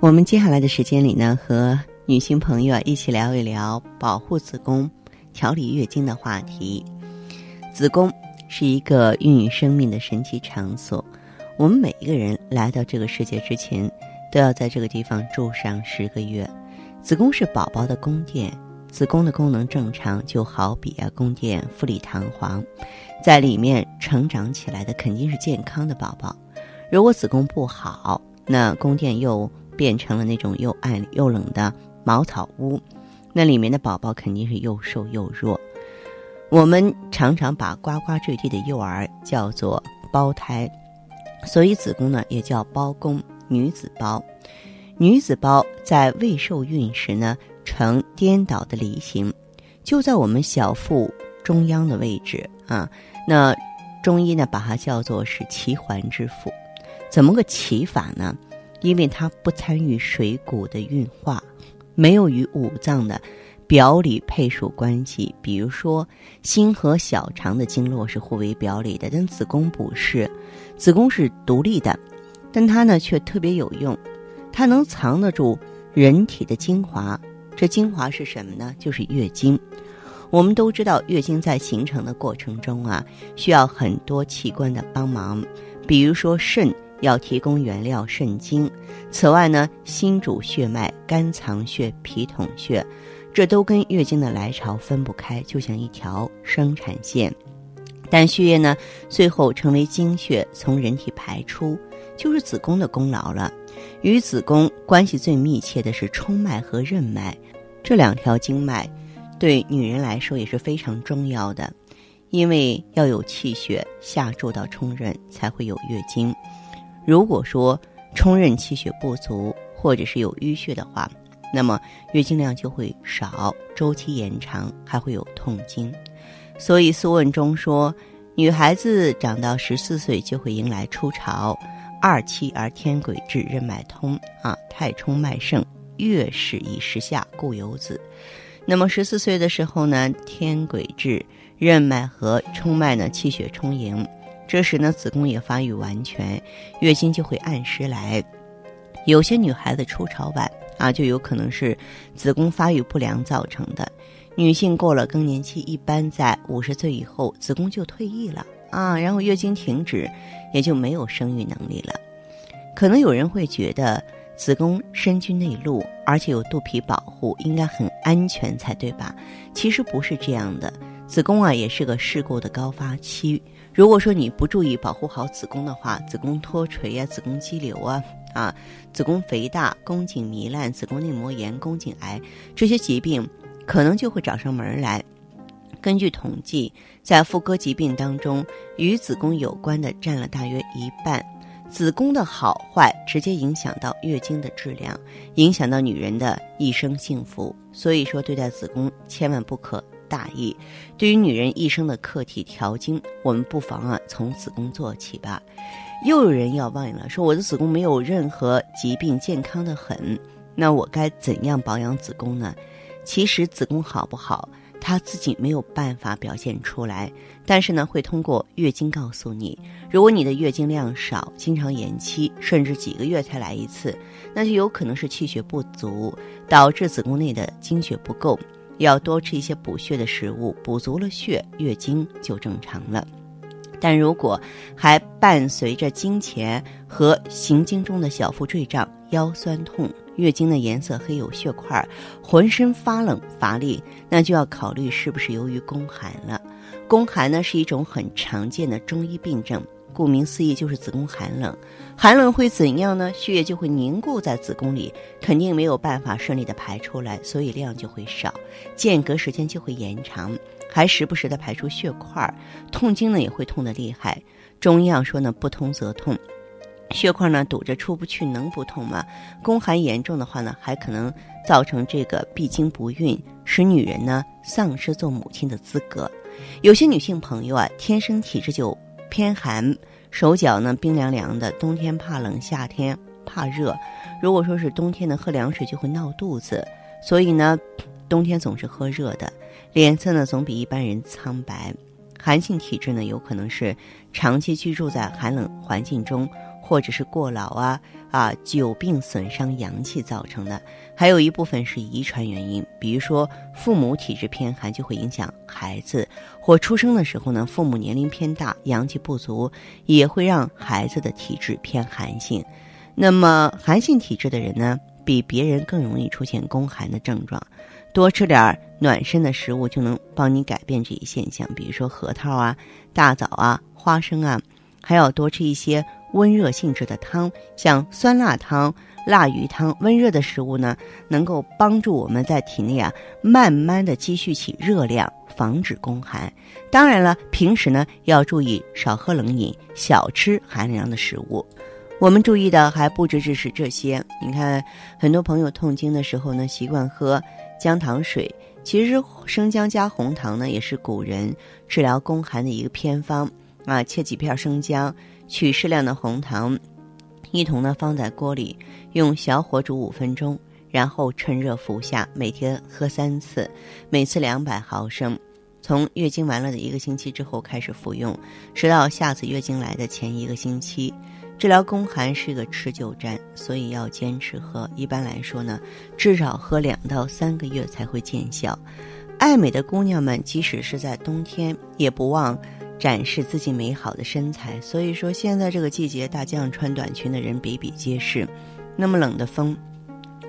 我们接下来的时间里呢，和女性朋友啊一起聊一聊保护子宫、调理月经的话题。子宫是一个孕育生命的神奇场所，我们每一个人来到这个世界之前，都要在这个地方住上十个月。子宫是宝宝的宫殿，子宫的功能正常，就好比啊宫殿富丽堂皇，在里面成长起来的肯定是健康的宝宝。如果子宫不好，那宫殿又变成了那种又暗又冷的茅草屋，那里面的宝宝肯定是又瘦又弱。我们常常把呱呱坠地的幼儿叫做胞胎，所以子宫呢也叫胞宫、女子胞。女子胞在未受孕时呢呈颠倒的梨形，就在我们小腹中央的位置啊。那中医呢把它叫做是奇环之腹。怎么个奇法呢？因为它不参与水谷的运化，没有与五脏的。表里配属关系，比如说心和小肠的经络是互为表里的，但子宫不是，子宫是独立的，但它呢却特别有用，它能藏得住人体的精华。这精华是什么呢？就是月经。我们都知道，月经在形成的过程中啊，需要很多器官的帮忙，比如说肾要提供原料肾精，此外呢，心主血脉，肝藏血，脾统血。这都跟月经的来潮分不开，就像一条生产线。但血液呢，最后成为精血从人体排出，就是子宫的功劳了。与子宫关系最密切的是冲脉和任脉，这两条经脉对女人来说也是非常重要的，因为要有气血下注到冲任，才会有月经。如果说冲任气血不足，或者是有淤血的话，那么月经量就会少，周期延长，还会有痛经。所以《素问》中说，女孩子长到十四岁就会迎来初潮，二七而天癸至，任脉通啊，太冲脉盛，月始以时下，故有子。那么十四岁的时候呢，天癸至，任脉和冲脉呢气血充盈，这时呢子宫也发育完全，月经就会按时来。有些女孩子初潮晚。啊，就有可能是子宫发育不良造成的。女性过了更年期，一般在五十岁以后，子宫就退役了啊，然后月经停止，也就没有生育能力了。可能有人会觉得子宫深居内陆，而且有肚皮保护，应该很安全才对吧？其实不是这样的，子宫啊也是个事故的高发期。如果说你不注意保护好子宫的话，子宫脱垂呀，子宫肌瘤啊。啊，子宫肥大、宫颈糜烂、子宫内膜炎、宫颈癌这些疾病，可能就会找上门来。根据统计，在妇科疾病当中，与子宫有关的占了大约一半。子宫的好坏直接影响到月经的质量，影响到女人的一生幸福。所以说，对待子宫千万不可大意。对于女人一生的课题调经，我们不妨啊从子宫做起吧。又有人要问了，说我的子宫没有任何疾病，健康的很，那我该怎样保养子宫呢？其实子宫好不好，它自己没有办法表现出来，但是呢，会通过月经告诉你。如果你的月经量少，经常延期，甚至几个月才来一次，那就有可能是气血不足，导致子宫内的精血不够，要多吃一些补血的食物，补足了血，月经就正常了。但如果还伴随着经前和行经中的小腹坠胀、腰酸痛、月经的颜色黑有血块，浑身发冷乏力，那就要考虑是不是由于宫寒了。宫寒呢是一种很常见的中医病症，顾名思义就是子宫寒冷。寒冷会怎样呢？血液就会凝固在子宫里，肯定没有办法顺利的排出来，所以量就会少，间隔时间就会延长，还时不时的排出血块，痛经呢也会痛得厉害。中医上说呢，不通则痛。血块呢堵着出不去，能不痛吗？宫寒严重的话呢，还可能造成这个闭经不孕，使女人呢丧失做母亲的资格。有些女性朋友啊，天生体质就偏寒，手脚呢冰凉凉的，冬天怕冷，夏天怕热。如果说是冬天呢喝凉水就会闹肚子，所以呢冬天总是喝热的，脸色呢总比一般人苍白。寒性体质呢有可能是长期居住在寒冷环境中。或者是过劳啊啊，久病损伤阳气造成的，还有一部分是遗传原因，比如说父母体质偏寒就会影响孩子，或出生的时候呢，父母年龄偏大，阳气不足，也会让孩子的体质偏寒性。那么寒性体质的人呢，比别人更容易出现宫寒的症状，多吃点暖身的食物就能帮你改变这一现象，比如说核桃啊、大枣啊、花生啊，还要多吃一些。温热性质的汤，像酸辣汤、辣鱼汤，温热的食物呢，能够帮助我们在体内啊，慢慢的积蓄起热量，防止宫寒。当然了，平时呢要注意少喝冷饮，少吃寒凉的食物。我们注意的还不只只是这些。你看，很多朋友痛经的时候呢，习惯喝姜糖水，其实生姜加红糖呢，也是古人治疗宫寒的一个偏方啊。切几片生姜。取适量的红糖，一同呢放在锅里，用小火煮五分钟，然后趁热服下。每天喝三次，每次两百毫升。从月经完了的一个星期之后开始服用，直到下次月经来的前一个星期。治疗宫寒是一个持久战，所以要坚持喝。一般来说呢，至少喝两到三个月才会见效。爱美的姑娘们，即使是在冬天，也不忘。展示自己美好的身材，所以说现在这个季节，大街上穿短裙的人比比皆是。那么冷的风，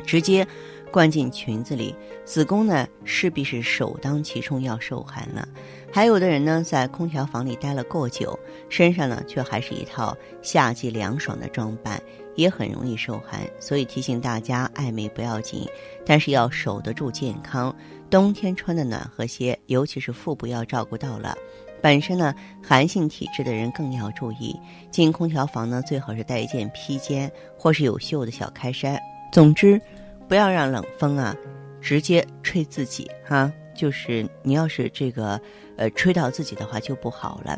直接灌进裙子里，子宫呢势必是首当其冲要受寒了。还有的人呢，在空调房里待了过久，身上呢却还是一套夏季凉爽的装扮，也很容易受寒。所以提醒大家，爱美不要紧，但是要守得住健康。冬天穿的暖和些，尤其是腹部要照顾到了。本身呢，寒性体质的人更要注意，进空调房呢，最好是带一件披肩或是有袖的小开衫。总之，不要让冷风啊直接吹自己哈。就是你要是这个呃吹到自己的话就不好了。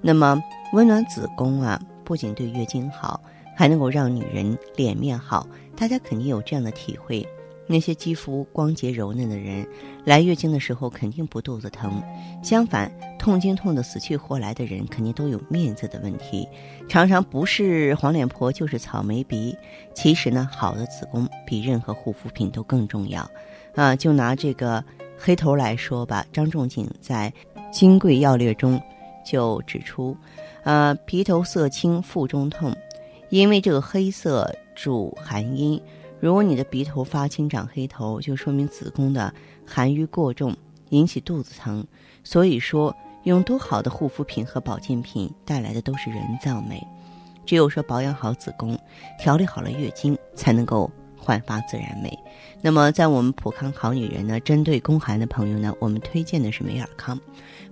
那么温暖子宫啊，不仅对月经好，还能够让女人脸面好。大家肯定有这样的体会。那些肌肤光洁柔嫩的人，来月经的时候肯定不肚子疼。相反，痛经痛得死去活来的人，肯定都有面子的问题，常常不是黄脸婆就是草莓鼻。其实呢，好的子宫比任何护肤品都更重要。啊，就拿这个黑头来说吧，张仲景在《金匮要略》中就指出，呃，皮头色青，腹中痛，因为这个黑色主寒阴。如果你的鼻头发青长黑头，就说明子宫的寒瘀过重，引起肚子疼。所以说，用多好的护肤品和保健品带来的都是人造美。只有说保养好子宫，调理好了月经，才能够焕发自然美。那么，在我们普康好女人呢，针对宫寒的朋友呢，我们推荐的是美尔康。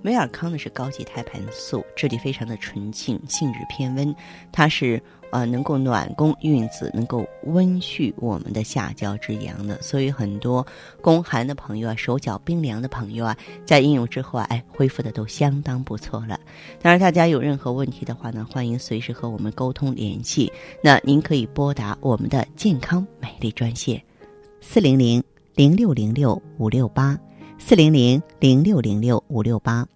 美尔康呢是高级胎盘素，质地非常的纯净，性质偏温，它是。呃，能够暖宫孕子，能够温煦我们的下焦之阳的，所以很多宫寒的朋友啊，手脚冰凉的朋友啊，在应用之后啊，哎，恢复的都相当不错了。当然，大家有任何问题的话呢，欢迎随时和我们沟通联系。那您可以拨打我们的健康美丽专线，四零零零六零六五六八，四零零零六零六五六八。